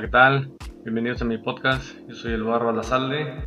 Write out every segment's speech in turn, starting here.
Hola, ¿qué tal? Bienvenidos a mi podcast. Yo soy el Barro.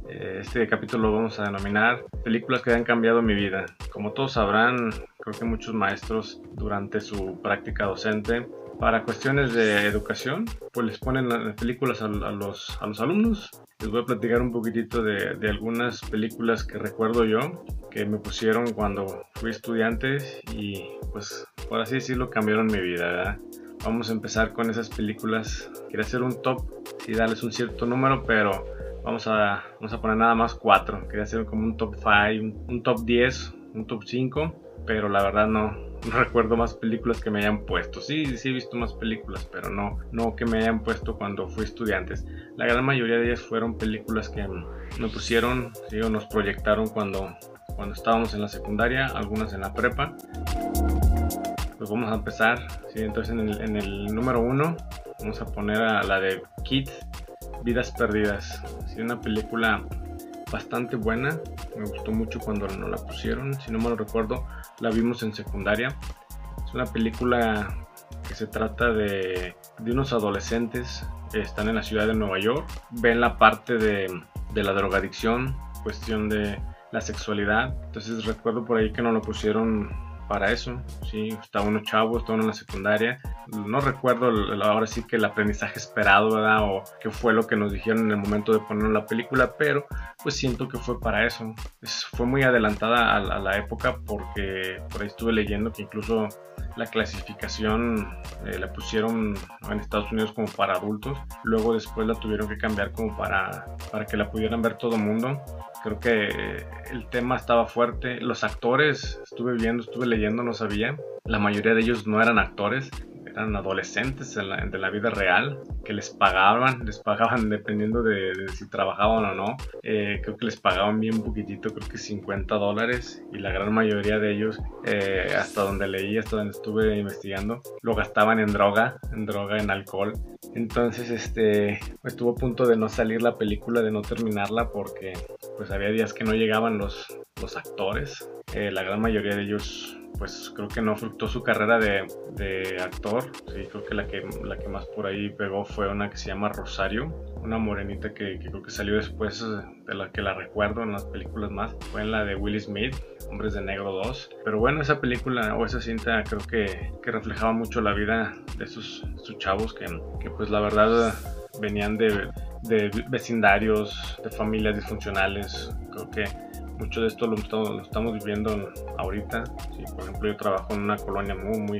Eh, Este capítulo lo vamos a denominar Películas que han cambiado mi vida. Como todos sabrán, creo que muchos maestros durante su práctica docente, para cuestiones de educación, pues les ponen las películas a, a los, a los alumnos. Les voy a platicar un poquitito de, de algunas películas que recuerdo yo, que me pusieron cuando fui estudiante y pues por así decirlo cambiaron mi vida, ¿verdad? Vamos a empezar con esas películas. Quiero hacer un top y darles un cierto número, pero vamos a, vamos a poner nada más cuatro. Quería hacer como un top 5, un, un, top 10, un top 5, pero la verdad no, no, recuerdo más películas que me hayan puesto. Sí, sí he visto más películas, pero no, no que me hayan puesto cuando fui estudiantes. La gran mayoría de ellas fueron películas que me pusieron, sí, o nos proyectaron cuando, cuando estábamos en la secundaria, algunas en la prepa pues vamos a empezar. Entonces en el, en el, número uno vamos a poner a la de Kit, Vidas Perdidas. Una película bastante buena. Me gustó mucho cuando no la pusieron. Si no me lo recuerdo, la vimos en secundaria. Es una película que se trata de, unos adolescentes que están en la ciudad de Nueva York. Ven la parte de, de la drogadicción, cuestión de la sexualidad. Entonces recuerdo por ahí que no lo pusieron para eso, sí, estaba uno chavo, estaba uno en la secundaria, no recuerdo ahora sí que el aprendizaje esperado, ¿verdad? O qué fue lo que nos dijeron en el momento de poner la película, pero pues siento que fue para eso, es, fue muy adelantada a, a, la época porque por ahí estuve leyendo que incluso la clasificación eh, la pusieron en Estados Unidos como para adultos, luego después la tuvieron que cambiar como para, para que la pudieran ver todo el mundo. Creo que el tema estaba fuerte, los actores, estuve viendo, estuve leyendo, no sabía, la mayoría de ellos no eran actores, eran adolescentes en la, de la vida real que les pagaban, les pagaban dependiendo de, de si trabajaban o no. Eh, creo que les pagaban bien poquitito, creo que 50 dólares y la gran mayoría de ellos, eh, hasta donde leí, hasta donde estuve investigando, lo gastaban en droga, en droga, en alcohol. Entonces, este, estuvo a punto de no salir la película, de no terminarla porque pues había días que no llegaban los, los actores. Eh, la gran mayoría de ellos pues creo que no fructó su carrera de, de, actor. Sí, creo que la, que la que más por ahí pegó fue una que se llama Rosario, una morenita que, creo que salió después de la que la recuerdo en las películas más. Fue en la de Will Smith, Hombres de Negro 2. Pero bueno, esa película o esa cinta creo que, que reflejaba mucho la vida de esos, esos chavos que, que pues la verdad venían de, de vecindarios, de familias disfuncionales. Creo que mucho de esto lo, estamos viviendo ahorita. Por ejemplo, yo trabajo en una colonia muy, muy,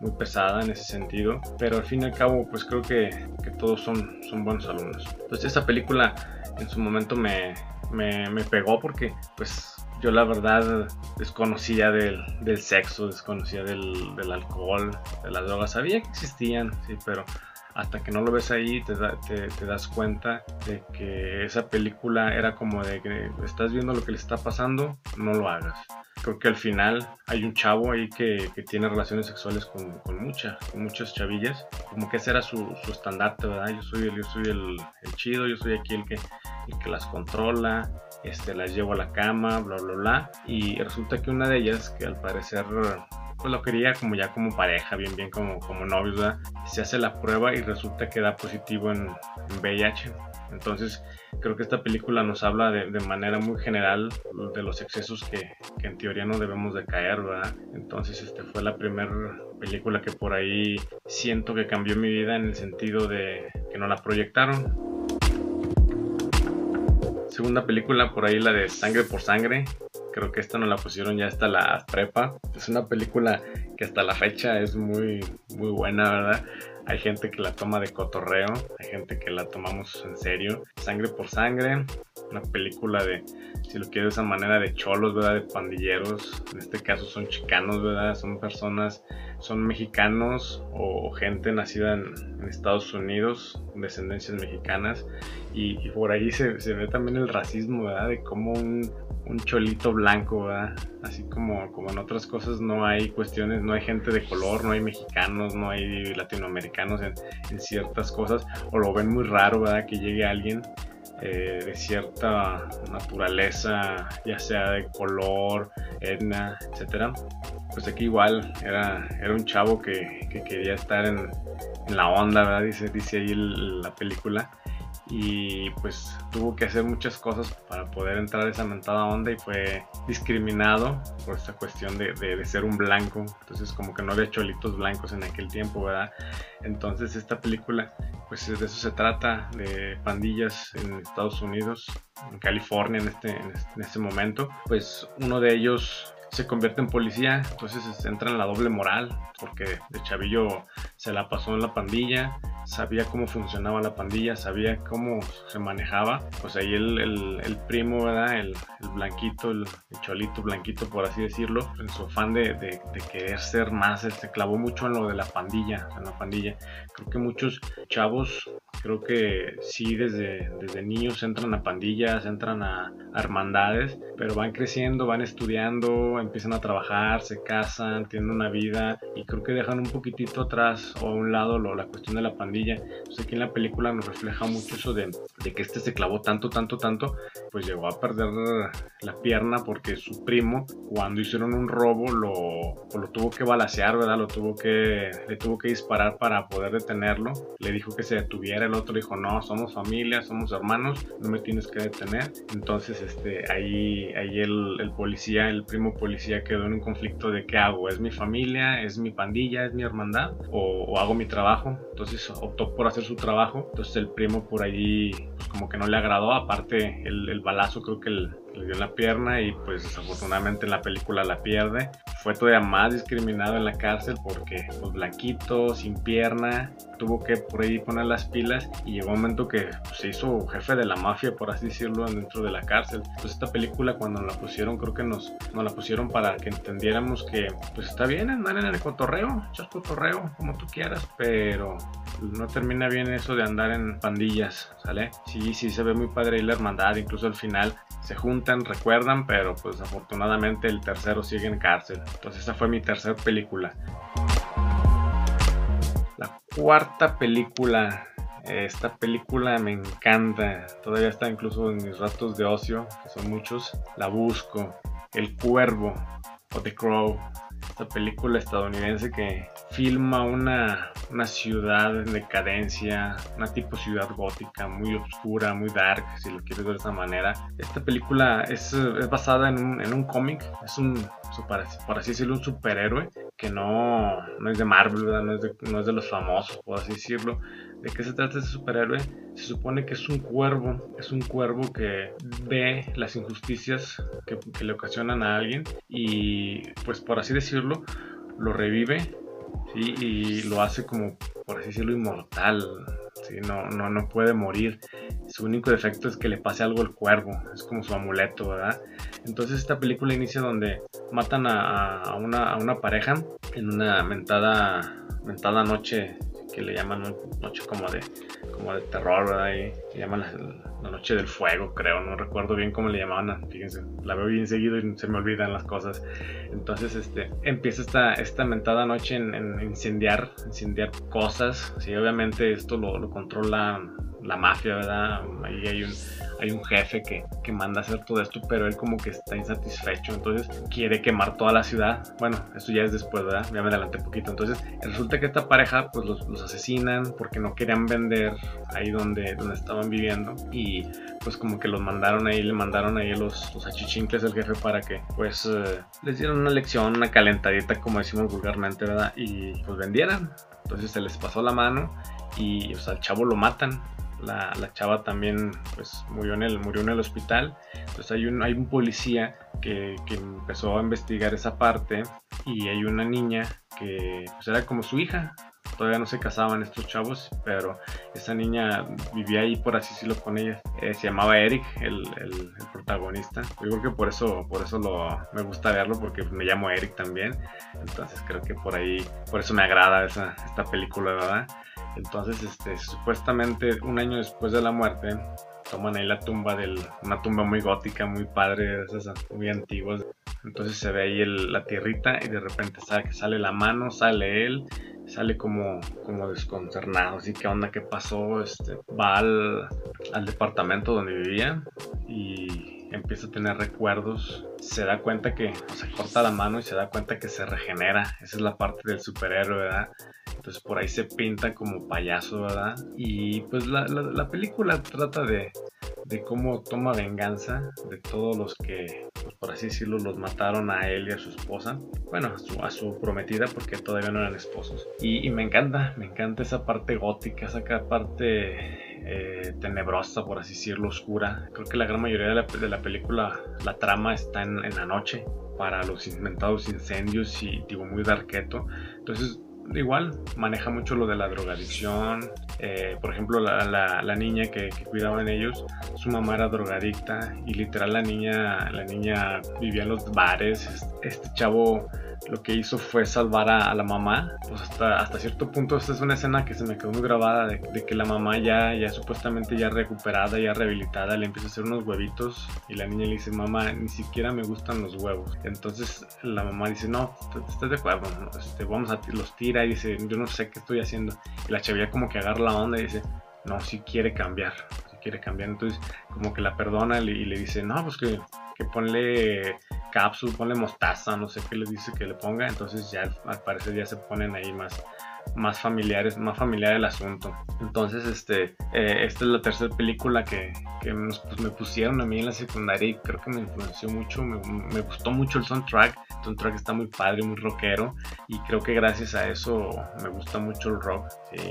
muy pesada en ese sentido, pero al fin y al cabo, pues creo que, que todos son, son buenos alumnos. Entonces, esta película en su momento me, me, me pegó porque, pues, yo la verdad desconocía del, del sexo, desconocía del, del, alcohol, de las drogas, sabía que existían, sí, pero hasta que no lo ves ahí te, te, das cuenta de que esa película era como de que estás viendo lo que le está pasando, no lo hagas. Creo que al final hay un chavo ahí que, que tiene relaciones sexuales con, con, muchas, muchas chavillas, como que ese era su, su estandarte, ¿verdad? Yo soy, el, yo soy el, el, chido, yo soy aquí el que, el que las controla, este, las llevo a la cama, bla, bla, bla. Y resulta que una de ellas, que al parecer pues lo quería como ya como pareja, bien, bien como, como novios, ¿verdad? Se hace la prueba y resulta que da positivo en, en VIH. Entonces, creo que esta película nos habla de, de manera muy general de los excesos que, que, en teoría no debemos de caer, ¿verdad? Entonces, este fue la primera película que por ahí siento que cambió mi vida en el sentido de que no la proyectaron. Segunda película, por ahí la de Sangre por Sangre, creo que esta no la pusieron ya hasta la prepa. Es una película que hasta la fecha es muy, muy buena, ¿verdad? Hay gente que la toma de cotorreo, hay gente que la tomamos en serio. Sangre por sangre, una película de, si lo quieres de esa manera, de cholos, ¿verdad? De pandilleros. En este caso son chicanos, ¿verdad? Son personas, son mexicanos o, gente nacida en, Estados Unidos, descendencias mexicanas. Y, y por ahí se, se, ve también el racismo, ¿verdad? De cómo un, un cholito blanco, ¿verdad? Así como, como en otras cosas no hay cuestiones, no hay gente de color, no hay mexicanos, no hay latinoamericanos en, en ciertas cosas, o lo ven muy raro, ¿verdad? Que llegue alguien eh, de cierta naturaleza, ya sea de color, etnia, etcétera. pues aquí igual era, era un chavo que, quería estar en, la onda, ¿verdad? Dice, dice ahí la película y pues tuvo que hacer muchas cosas para poder entrar a esa mentada onda y fue discriminado por esta cuestión de, de, ser un blanco. Entonces como que no había cholitos blancos en aquel tiempo, ¿verdad? Entonces esta película pues de eso se trata, de pandillas en Estados Unidos, en California en este, en este momento. Pues uno de ellos se convierte en policía, entonces entra en la doble moral, porque de chavillo se la pasó en la pandilla, sabía cómo funcionaba la pandilla, sabía cómo se manejaba. Pues ahí el, el, primo, ¿verdad? El, el blanquito, el, cholito blanquito, por así decirlo, en su afán de, de, querer ser más, se clavó mucho en lo de la pandilla, en la pandilla. Creo que muchos chavos, creo que sí, desde, desde niños entran a pandillas, entran a, hermandades, pero van creciendo, van estudiando, empiezan a trabajar, se casan, tienen una vida y creo que dejan un poquitito atrás o a un lado lo, la cuestión de la pandilla pues aquí en la película nos refleja mucho eso de, que este se clavó tanto, tanto, tanto, pues llegó a perder la pierna porque su primo, cuando hicieron un robo, lo, lo tuvo que balasear, ¿verdad? Lo tuvo que, le tuvo que disparar para poder detenerlo. Le dijo que se detuviera, el otro dijo, no, somos familia, somos hermanos, no me tienes que detener. Entonces, este, ahí, ahí el, el policía, el primo policía quedó en un conflicto de qué hago, es mi familia, es mi pandilla, es mi hermandad o, o hago mi trabajo. Entonces optó por hacer su trabajo. Entonces el primo por allí pues como que no le agradó. Aparte el, el balazo creo que el, le dio la pierna y pues desafortunadamente en la película la pierde. Fue todavía más discriminado en la cárcel porque pues blanquito, sin pierna, tuvo que por ahí poner las pilas y llegó un momento que pues, se hizo jefe de la mafia, por así decirlo, dentro de la cárcel. Pues esta película cuando la pusieron, creo que nos, nos la pusieron para que entendiéramos que pues está bien andar en el cotorreo, echar cotorreo, como tú quieras, pero no termina bien eso de andar en pandillas, ¿sale? Sí, sí se ve muy padre ahí la hermandad, incluso al final se recuerdan, pero pues afortunadamente el tercero sigue en cárcel. Entonces esa fue mi tercera película. La cuarta película. Esta película me encanta. Todavía está incluso en mis ratos de ocio, que son muchos. La busco. El Cuervo o The Crow esta película estadounidense que filma una, una ciudad en decadencia, una tipo ciudad gótica, muy oscura, muy dark, si lo quieres ver de esa manera. Esta película es, es basada en un, en un cómic, es un, por así decirlo, un superhéroe que no, no es de Marvel, No, es de, no es de los famosos, por así decirlo. ¿De qué se trata ese superhéroe? Se supone que es un cuervo, es un cuervo que ve las injusticias que, le ocasionan a alguien y pues por así decirlo lo revive y lo hace como por así decirlo inmortal, ¿sí? no, no, no puede morir. Su único defecto es que le pase algo al cuervo, es como su amuleto, ¿verdad? Entonces esta película inicia donde matan a, una, a una pareja en una mentada, mentada noche que le llaman noche como de, como de terror, ¿verdad? Y le llaman la, noche del fuego, creo, no recuerdo bien cómo le llamaban, fíjense, la veo bien seguido y se me olvidan las cosas. Entonces, este, empieza esta, esta mentada noche en, incendiar, incendiar cosas, sí, obviamente esto lo, lo controla la mafia, ¿verdad? Ahí hay un, hay un jefe que, que, manda hacer todo esto, pero él como que está insatisfecho, entonces quiere quemar toda la ciudad. Bueno, eso ya es después, ¿verdad? Ya me adelanté un poquito. Entonces, resulta que esta pareja, pues los, los asesinan porque no querían vender ahí donde, donde estaban viviendo y pues como que los mandaron ahí, le mandaron ahí los, los achichincles del jefe para que pues eh, les dieran una lección, una calentadita, como decimos vulgarmente, ¿verdad? Y pues vendieran. Entonces se les pasó la mano y o sea, al chavo lo matan la, chava también pues murió en el, murió en el hospital. Entonces hay un, hay un policía que, empezó a investigar esa parte y hay una niña que pues era como su hija. Todavía no se casaban estos chavos, pero esa niña vivía ahí, por así decirlo, con ella. Eh, se llamaba Eric, el, el, protagonista. Yo creo que por eso, por eso lo, me gusta verlo, porque me llamo Eric también. Entonces creo que por ahí, por eso me agrada esa, esta película, ¿verdad? Entonces, este, supuestamente un año después de la muerte, toman ahí la tumba de una tumba muy gótica, muy padre, esas muy antiguas. Entonces se ve ahí la tierrita y de repente sale, sale la mano, sale él sale como, como desconcernado, así que onda, ¿qué pasó? Este, va al, al departamento donde vivía y empieza a tener recuerdos, se da cuenta que se corta la mano y se da cuenta que se regenera, esa es la parte del superhéroe, ¿verdad? Entonces por ahí se pinta como payaso, ¿verdad? Y pues la, la película trata de, de cómo toma venganza de todos los que, pues por así decirlo, los mataron a él y a su esposa. Bueno, a su, prometida porque todavía no eran esposos. Y, me encanta, me encanta esa parte gótica, esa parte eh, tenebrosa, por así decirlo, oscura. Creo que la gran mayoría de la, de la película, la trama está en, en, la noche para los inventados incendios y digo muy darketo. Entonces igual maneja mucho lo de la drogadicción. Eh, por ejemplo, la, la, niña que, que, cuidaba en ellos, su mamá era drogadicta y literal la niña, la niña vivía en los bares. Este chavo lo que hizo fue salvar a, la mamá. Pues hasta, hasta cierto punto esta es una escena que se me quedó muy grabada de, que la mamá ya, ya supuestamente ya recuperada, ya rehabilitada, le empieza a hacer unos huevitos y la niña le dice, mamá, ni siquiera me gustan los huevos. Entonces la mamá dice, no, ¿estás de acuerdo? Este, vamos a los tira y dice, yo no sé qué estoy haciendo. Y la chavilla como que agarra la onda y dice, no, si quiere cambiar, quiere cambiar. Entonces como que la perdona y le dice, no, pues que, que ponle cápsula, ponle mostaza, no sé qué le dice que le ponga, entonces ya al parecer ya se ponen ahí más, más familiares, más familiar el asunto. Entonces, este, eh, esta es la tercera película que, pues, me pusieron a mí en la secundaria y creo que me influenció mucho, me, gustó mucho el soundtrack, el soundtrack está muy padre, muy rockero y creo que gracias a eso me gusta mucho el rock.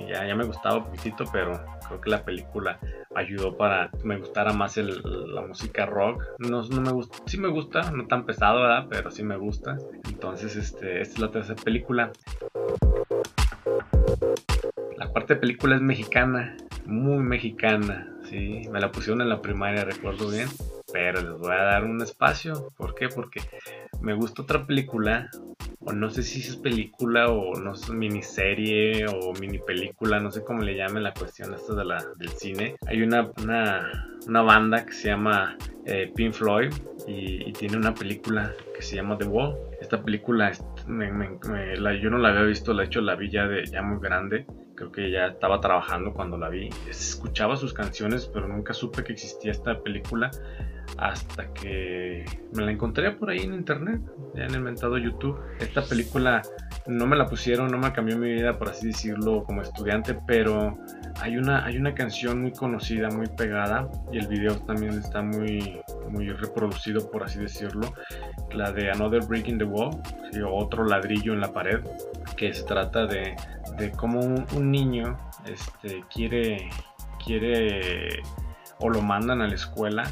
ya, me gustaba un poquitito, pero creo que la película ayudó para que me gustara más la música rock. No, no, me gusta, sí me gusta, no tan pesado, ¿verdad? Pero sí me gusta. Entonces, este, esta es la tercera película. La cuarta película es mexicana, muy mexicana, sí. Me la pusieron en la primaria, recuerdo bien. Pero les voy a dar un espacio. ¿Por qué? Porque me gusta otra película o no sé si es película o no es miniserie o mini película, no sé cómo le llamen la cuestión esta de la, del cine. Hay una, una, banda que se llama eh, Pink Floyd y, tiene una película que se llama The Wall. Esta película yo no la había visto, la he hecho la vi ya, de, ya muy grande. Creo que ya estaba trabajando cuando la vi. Escuchaba sus canciones, pero nunca supe que existía esta película hasta que me la encontré por ahí en internet, ya en el mentado YouTube. Esta película no me la pusieron, no me cambió mi vida, por así decirlo, como estudiante, pero hay una, hay una canción muy conocida, muy pegada, y el video también está muy, muy reproducido, por así decirlo, la de Another Brick in the Wall, otro ladrillo en la pared, que se trata de, de cómo un, niño este, quiere, quiere o lo mandan a la escuela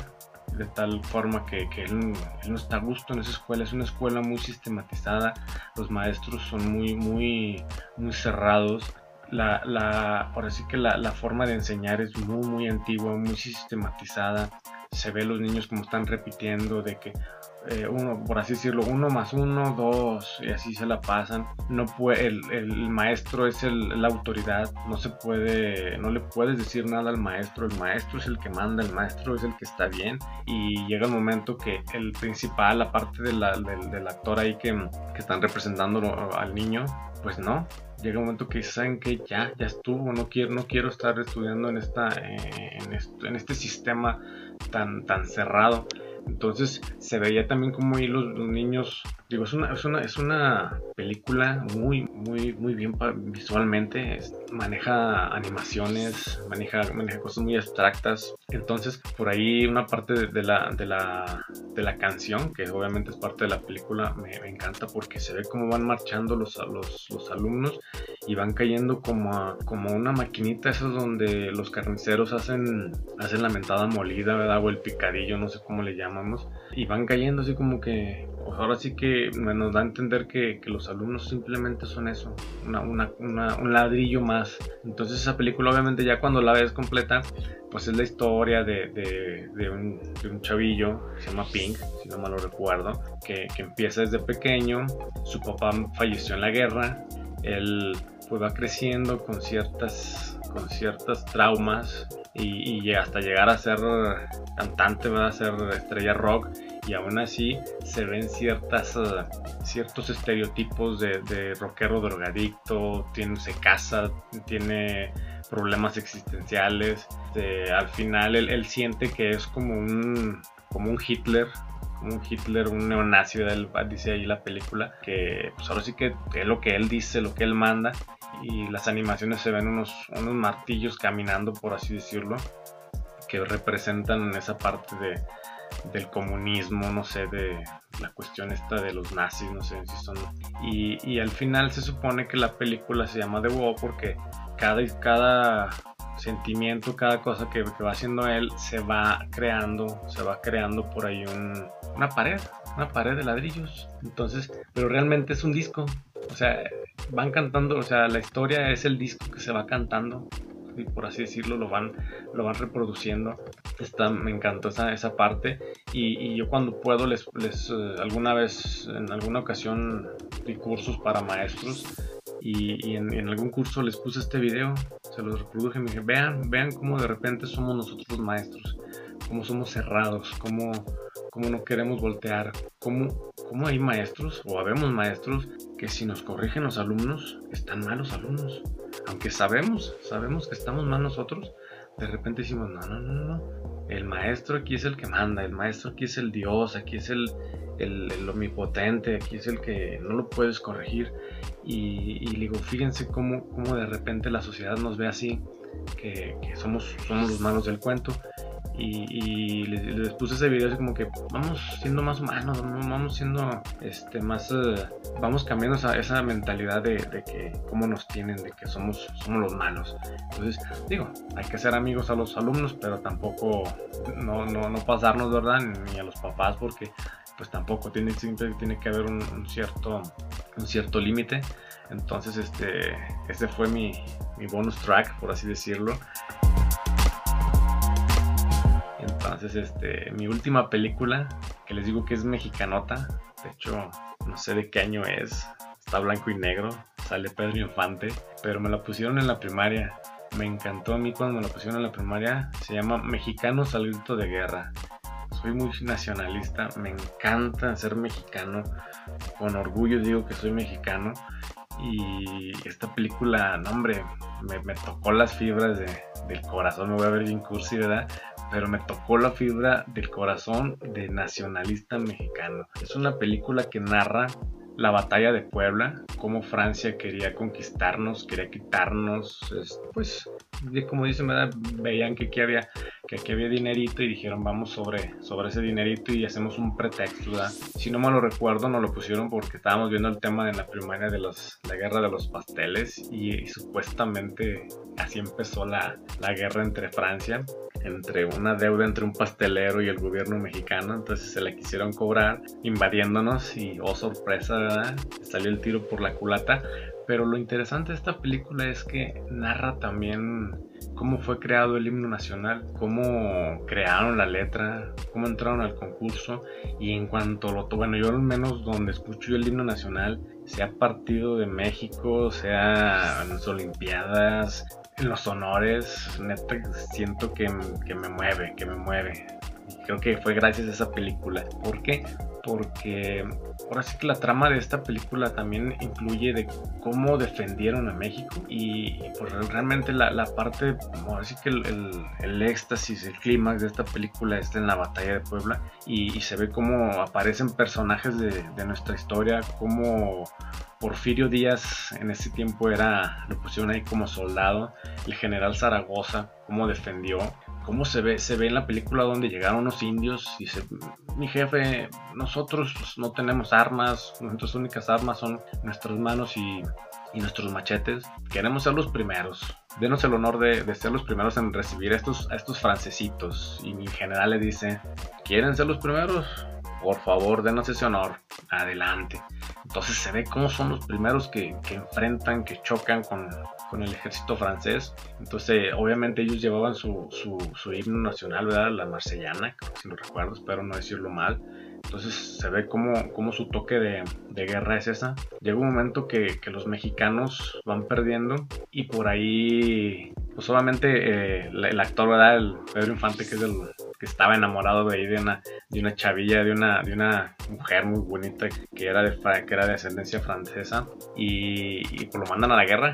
de tal forma que, él, no está a gusto en esa escuela. Es una escuela muy sistematizada, los maestros son muy, muy, muy cerrados. La, la, ahora sí que la, la forma de enseñar es muy, muy antigua, muy sistematizada. Se ve los niños como están repitiendo de que eh, uno, por así decirlo, uno más uno, dos, y así se la pasan. No puede, el, maestro es el, la autoridad, no se puede, no le puedes decir nada al maestro, el maestro es el que manda, el maestro es el que está bien, y llega el momento que el principal, aparte de la, del, actor ahí que, que están representando al niño, pues no, llega un momento que saben que ya, ya estuvo, no quiero, no quiero estar estudiando en esta, eh, en, en este sistema tan, tan cerrado. Entonces se veía también como ahí los, niños, digo, es una, es una, es una película muy, muy, muy bien visualmente, maneja animaciones, maneja, maneja cosas muy abstractas. Entonces por ahí una parte de, la, de, la, de la canción, que obviamente es parte de la película, me, encanta porque se ve cómo van marchando los, los, los alumnos y van cayendo como, como una maquinita, esas donde los carniceros hacen, hacen la mentada molida, ¿verdad? O el picadillo, no sé cómo le llaman y van cayendo así como que, pues ahora sí que nos da a entender que, que los alumnos simplemente son eso, una, una, un ladrillo más. Entonces esa película obviamente ya cuando la ves completa, pues es la historia de, de, de, un, de un, chavillo se llama Pink, si no mal lo recuerdo, que, que empieza desde pequeño, su papá falleció en la guerra, él pues va creciendo con ciertas con ciertas traumas y, hasta llegar a ser cantante, a ser estrella rock y aún así se ven ciertas, ciertos estereotipos de, rockero drogadicto, tiene, se casa, tiene problemas existenciales. al final él, él, siente que es como un, como un Hitler un Hitler, un neonazi, dice ahí la película, que pues ahora sí que es lo que él dice, lo que él manda, y las animaciones se ven unos, unos martillos caminando, por así decirlo, que representan esa parte de, del comunismo, no sé, de la cuestión esta de los nazis, no sé si son... Y, y al final se supone que la película se llama The Wall porque cada, cada sentimiento, cada cosa que, va haciendo él, se va creando, se va creando por ahí una pared, una pared de ladrillos. Entonces, pero realmente es un disco. O sea, van cantando, o sea, la historia es el disco que se va cantando. Y por así decirlo, lo van, lo van reproduciendo. Está, me encantó esa, esa parte. Y, yo cuando puedo, les, les eh, alguna vez, en alguna ocasión, di cursos para maestros y, en, algún curso les puse este video, se los reproduje y me dije, vean, vean cómo de repente somos nosotros los maestros, cómo somos cerrados, cómo, cómo no queremos voltear, cómo, cómo hay maestros o habemos maestros que si nos corrigen los alumnos, están malos alumnos. Aunque sabemos, sabemos que estamos mal nosotros, de repente decimos, no, no, no, no, el maestro aquí es el que manda, el maestro aquí es el Dios, aquí es el, el, omnipotente, aquí es el que no lo puedes corregir. Y, digo, fíjense cómo, cómo, de repente la sociedad nos ve así, que, somos, somos los malos del cuento. Y, les, puse ese video así como que vamos siendo más humanos, vamos siendo este, más, eh, vamos cambiando esa, esa mentalidad de, que cómo nos tienen, de que somos, somos los malos. Entonces, digo, hay que ser amigos a los alumnos, pero tampoco no, no, no pasarnos, ¿verdad? Ni a los papás, porque pues tampoco tiene siempre tiene que haber un, cierto un cierto límite entonces este este fue mi, mi bonus track por así decirlo entonces este mi última película que les digo que es mexicanota. De hecho no sé de qué año es. Está blanco y negro sale Pedro Infante pero me la pusieron en la primaria. Me encantó a mí cuando me la pusieron en la primaria. Se llama Mexicanos al de guerra. Soy muy nacionalista, me encanta ser mexicano, con orgullo digo que soy mexicano y esta película, no hombre, me, tocó las fibras del corazón, me voy a ver bien cursi, ¿verdad? Pero me tocó la fibra del corazón de nacionalista mexicano. Es una película que narra la batalla de Puebla, cómo Francia quería conquistarnos, quería quitarnos, pues, como dicen, veían que aquí había que aquí había dinerito y dijeron vamos sobre, sobre ese dinerito y hacemos un pretexto. Si no me lo recuerdo, nos lo pusieron porque estábamos viendo el tema de la primaria de los, la guerra de los pasteles y, supuestamente así empezó la, la guerra entre Francia entre una deuda entre un pastelero y el gobierno mexicano, entonces se la quisieron cobrar invadiéndonos y oh sorpresa. Salió el tiro por la culata, pero lo interesante de esta película es que narra también cómo fue creado el himno nacional, cómo crearon la letra, cómo entraron al concurso y en cuanto lo bueno, yo al menos donde escucho el himno nacional, sea partido de México, sea en las Olimpiadas, los honores, neta siento que, que me mueve, que me mueve. Creo que fue gracias a esa película. ¿Por qué? Porque ahora sí que la trama de esta película también incluye de cómo defendieron a México y, pues realmente la, la parte, ahora sí que el, el, éxtasis, el clímax de esta película está en la batalla de Puebla y, se ve cómo aparecen personajes de, de nuestra historia, cómo Porfirio Díaz en ese tiempo era, lo pusieron ahí como soldado, el general Zaragoza, cómo defendió, cómo se ve, se ve en la película donde llegaron los indios y dice, mi jefe, nosotros no tenemos armas, nuestras únicas armas son nuestras manos y, nuestros machetes, queremos ser los primeros, denos el honor de, ser los primeros en recibir a estos, a estos francesitos. Y mi general le dice, ¿quieren ser los primeros? Por favor, denos ese honor, adelante. Entonces se ve cómo son los primeros que, enfrentan, que chocan con, el ejército francés. Entonces, obviamente ellos llevaban su, su, himno nacional, ¿verdad? La marsellana, si lo recuerdo, espero no decirlo mal. Entonces se ve como, su toque de, guerra es esa. Llega un momento que, los mexicanos van perdiendo y por ahí, pues obviamente eh, el, actor, ¿verdad? El Pedro Infante, que es el, porque estaba enamorado de, de, una, de una chavilla, de una, de una mujer muy bonita que era de, que era de ascendencia francesa y, y pues lo mandan a la guerra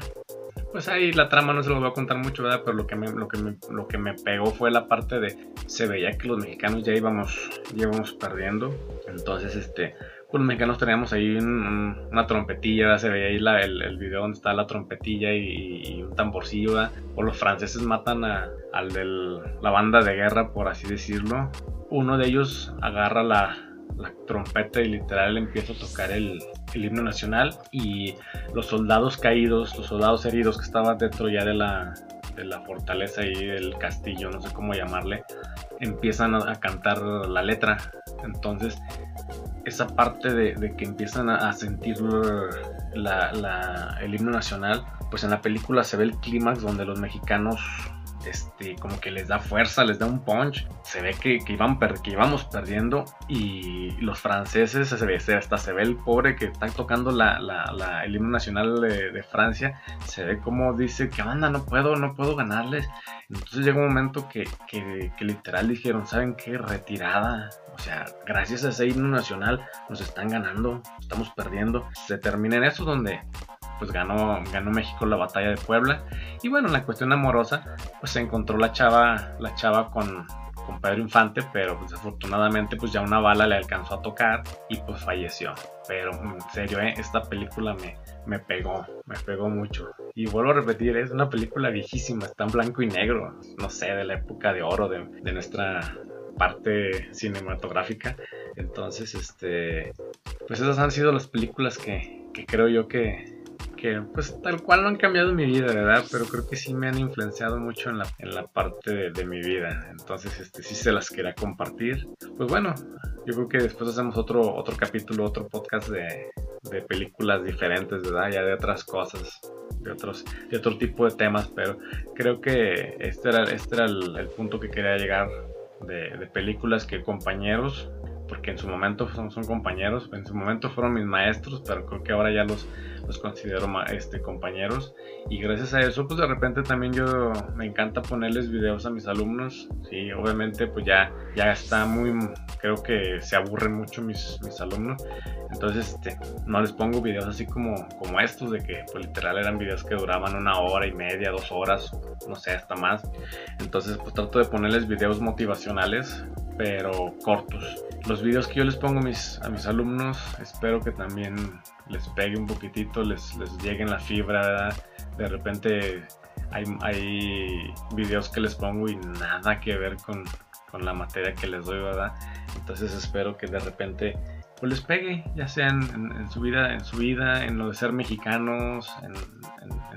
pues ahí la trama no se lo voy a contar mucho, ¿verdad? Pero lo que me, lo que me, lo que me pegó fue la parte de, se veía que los mexicanos ya íbamos, íbamos perdiendo. Entonces, este, pues los mexicanos teníamos ahí una trompetilla, se veía ahí el, el, video donde está la trompetilla y, un tamborcillo, O los franceses matan a, al de la banda de guerra, por así decirlo. Uno de ellos agarra la, la trompeta y literal empieza a tocar el, el, himno nacional y los soldados caídos, los soldados heridos que estaban dentro ya de la, de la fortaleza y del castillo, no sé cómo llamarle, empiezan a, cantar la letra. Entonces, esa parte de, que empiezan a, sentir el himno nacional, pues en la película se ve el clímax donde los mexicanos este, como que les da fuerza, les da un punch. Se ve que, que, iban que íbamos perdiendo y los franceses, se ve, hasta se ve el pobre que está tocando la, la, el himno nacional de, Francia, se ve como dice que anda, no puedo, no puedo ganarles. Entonces llega un momento que, que, que literal dijeron, ¿saben qué? Retirada. O sea, gracias a ese himno nacional nos están ganando, estamos perdiendo. Se termina en eso donde pues ganó, ganó México la batalla de Puebla. Y bueno, en la cuestión amorosa, pues se encontró la chava, la chava con, con Pedro Infante, pero pues, desafortunadamente pues ya una bala le alcanzó a tocar y pues falleció. Pero en serio, ¿eh? esta película me, me pegó, me pegó mucho. Y vuelvo a repetir, es una película viejísima, está en blanco y negro, no sé, de la época de oro de, de nuestra parte cinematográfica. Entonces, este, pues esas han sido las películas que, que creo yo que, que pues tal cual no han cambiado mi vida, ¿verdad? Pero creo que sí me han influenciado mucho en la, en la parte de, mi vida. Entonces, este, sí se las quería compartir. Pues bueno, yo creo que después hacemos otro, otro capítulo, otro podcast de, de películas diferentes, ¿verdad? Ya de otras cosas, de otros, de otro tipo de temas, pero creo que este era, este era el, punto que quería llegar de, de películas que compañeros porque en su momento son, son, compañeros, en su momento fueron mis maestros, pero creo que ahora ya los, los considero este, compañeros. Y gracias a eso, pues de repente también yo me encanta ponerles videos a mis alumnos. Sí, obviamente pues ya, ya está muy, creo que se aburren mucho mis, mis alumnos. Entonces este, no les pongo videos así como, como estos, de que pues literal eran videos que duraban una hora y media, dos horas, no sé, hasta más. Entonces pues trato de ponerles videos motivacionales pero cortos. Los videos que yo les pongo a mis, a mis alumnos, espero que también les pegue un poquitito, les, les llegue la fibra. De repente hay, hay videos que les pongo y nada que ver con, con la materia que les doy, ¿verdad? Entonces espero que de repente pues les pegue, ya sea en, su vida, en su vida, en lo de ser mexicanos, en,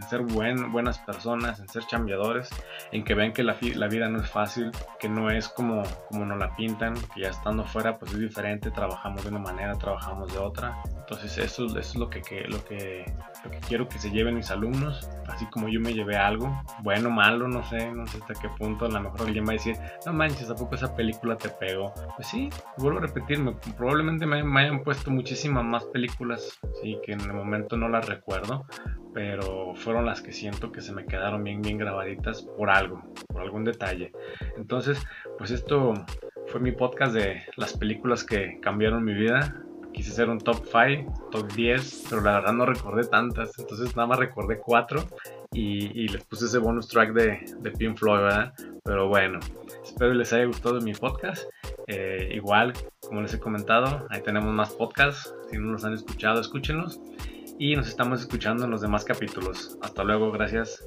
ser buen, buenas personas, en ser chambeadores, en que vean que la, la, vida no es fácil, que no es como, como nos la pintan, que ya estando fuera pues es diferente, trabajamos de una manera, trabajamos de otra. Entonces eso, eso es lo que, lo, que, lo que quiero que se lleven mis alumnos, así como yo me llevé algo, bueno, malo, no sé, no sé hasta qué punto, a lo mejor alguien va a decir, no manches, ¿a poco esa película te pegó? Pues sí, vuelvo a repetirme, probablemente me me hayan puesto muchísimas más películas, sí, que en el momento no las recuerdo, pero fueron las que siento que se me quedaron bien, bien grabaditas por algo, por algún detalle. Entonces, pues esto fue mi podcast de las películas que cambiaron mi vida. Quise hacer un top 5, top 10, pero la verdad no recordé tantas, entonces nada más recordé 4 y, les puse ese bonus track de, de Pink Floyd, ¿verdad? Pero bueno, espero les haya gustado mi podcast. Eh, igual, como les he comentado, ahí tenemos más podcasts. Si no los han escuchado, escúchenlos. Y nos estamos escuchando en los demás capítulos. Hasta luego, gracias.